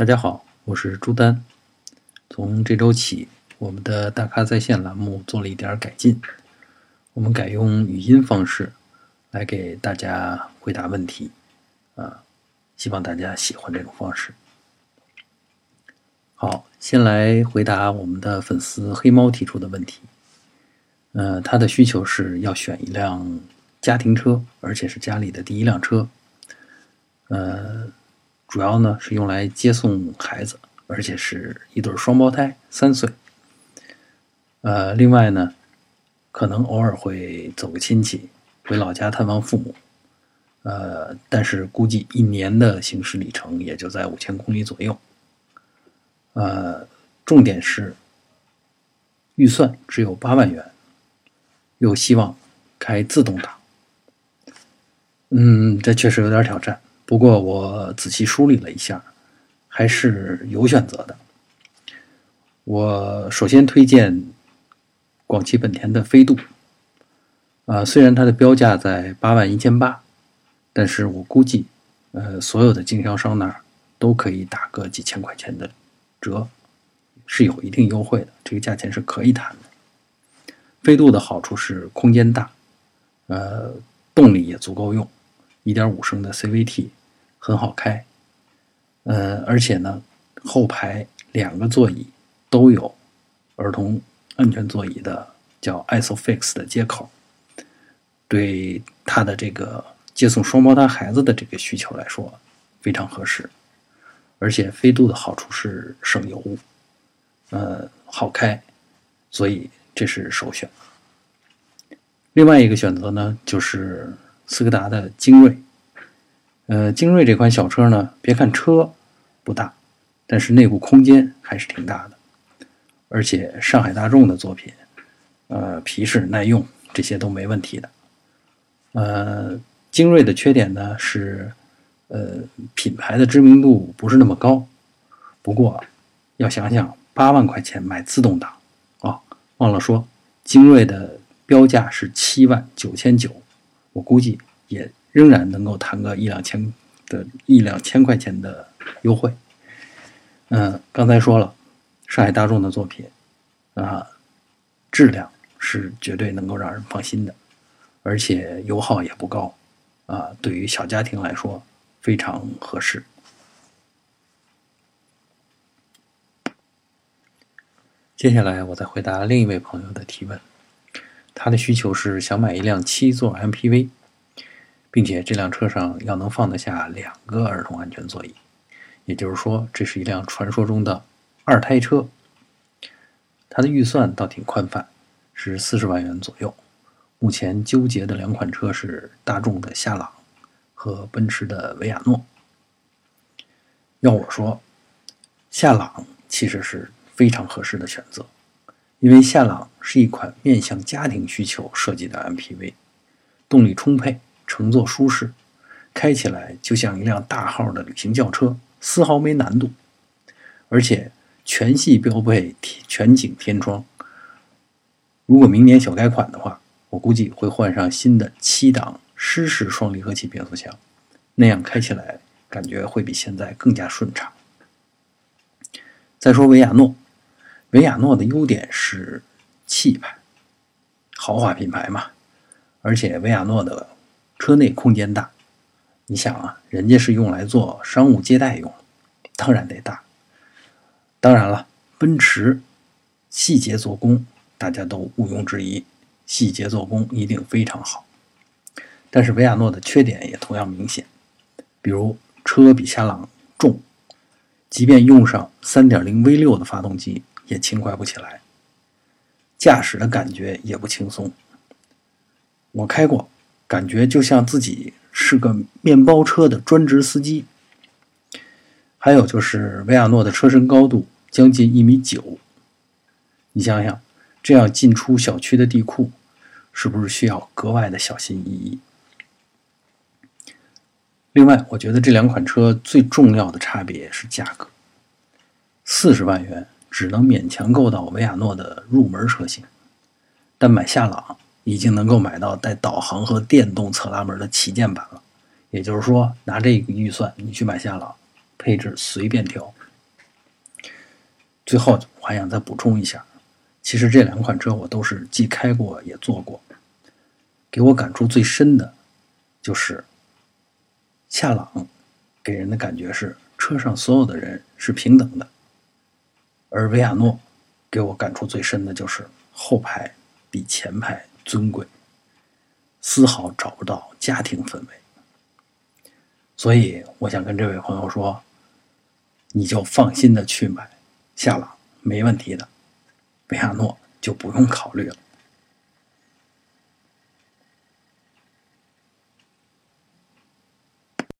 大家好，我是朱丹。从这周起，我们的大咖在线栏目做了一点改进，我们改用语音方式来给大家回答问题，啊，希望大家喜欢这种方式。好，先来回答我们的粉丝黑猫提出的问题。呃，他的需求是要选一辆家庭车，而且是家里的第一辆车。呃。主要呢是用来接送孩子，而且是一对双胞胎，三岁。呃，另外呢，可能偶尔会走个亲戚，回老家探望父母。呃，但是估计一年的行驶里程也就在五千公里左右。呃，重点是预算只有八万元，又希望开自动挡。嗯，这确实有点挑战。不过我仔细梳理了一下，还是有选择的。我首先推荐广汽本田的飞度，啊，虽然它的标价在八万一千八，但是我估计，呃，所有的经销商那儿都可以打个几千块钱的折，是有一定优惠的，这个价钱是可以谈的。飞度的好处是空间大，呃，动力也足够用，一点五升的 CVT。很好开，呃，而且呢，后排两个座椅都有儿童安全座椅的叫 ISOFIX 的接口，对他的这个接送双胞胎孩子的这个需求来说非常合适。而且飞度的好处是省油，呃，好开，所以这是首选。另外一个选择呢，就是斯柯达的精锐。呃，精锐这款小车呢，别看车不大，但是内部空间还是挺大的，而且上海大众的作品，呃，皮实耐用这些都没问题的。呃，精锐的缺点呢是，呃，品牌的知名度不是那么高。不过要想想八万块钱买自动挡，哦，忘了说，精锐的标价是七万九千九，我估计也。仍然能够谈个一两千的一两千块钱的优惠。嗯，刚才说了，上海大众的作品啊，质量是绝对能够让人放心的，而且油耗也不高啊，对于小家庭来说非常合适。接下来我再回答另一位朋友的提问，他的需求是想买一辆七座 MPV。并且这辆车上要能放得下两个儿童安全座椅，也就是说，这是一辆传说中的二胎车。它的预算倒挺宽泛，是四十万元左右。目前纠结的两款车是大众的夏朗和奔驰的维亚诺。要我说，夏朗其实是非常合适的选择，因为夏朗是一款面向家庭需求设计的 MPV，动力充沛。乘坐舒适，开起来就像一辆大号的旅行轿车，丝毫没难度。而且全系标配全景天窗。如果明年小改款的话，我估计会换上新的七档湿式双离合器变速箱，那样开起来感觉会比现在更加顺畅。再说维亚诺，维亚诺的优点是气派，豪华品牌嘛，而且维亚诺的。车内空间大，你想啊，人家是用来做商务接待用，当然得大。当然了，奔驰细节做工，大家都毋庸置疑，细节做工一定非常好。但是维亚诺的缺点也同样明显，比如车比夏朗重，即便用上 3.0V6 的发动机，也轻快不起来，驾驶的感觉也不轻松。我开过。感觉就像自己是个面包车的专职司机。还有就是维亚诺的车身高度将近一米九，你想想，这样进出小区的地库，是不是需要格外的小心翼翼？另外，我觉得这两款车最重要的差别是价格，四十万元只能勉强够到维亚诺的入门车型，但买夏朗。已经能够买到带导航和电动侧拉门的旗舰版了，也就是说，拿这个预算你去买夏朗，配置随便挑，最后我还想再补充一下，其实这两款车我都是既开过也坐过，给我感触最深的，就是夏朗给人的感觉是车上所有的人是平等的，而维亚诺给我感触最深的就是后排比前排尊贵，丝毫找不到家庭氛围。所以我想跟这位朋友说，你就放心的去买夏朗，没问题的，维亚诺就不用考虑了。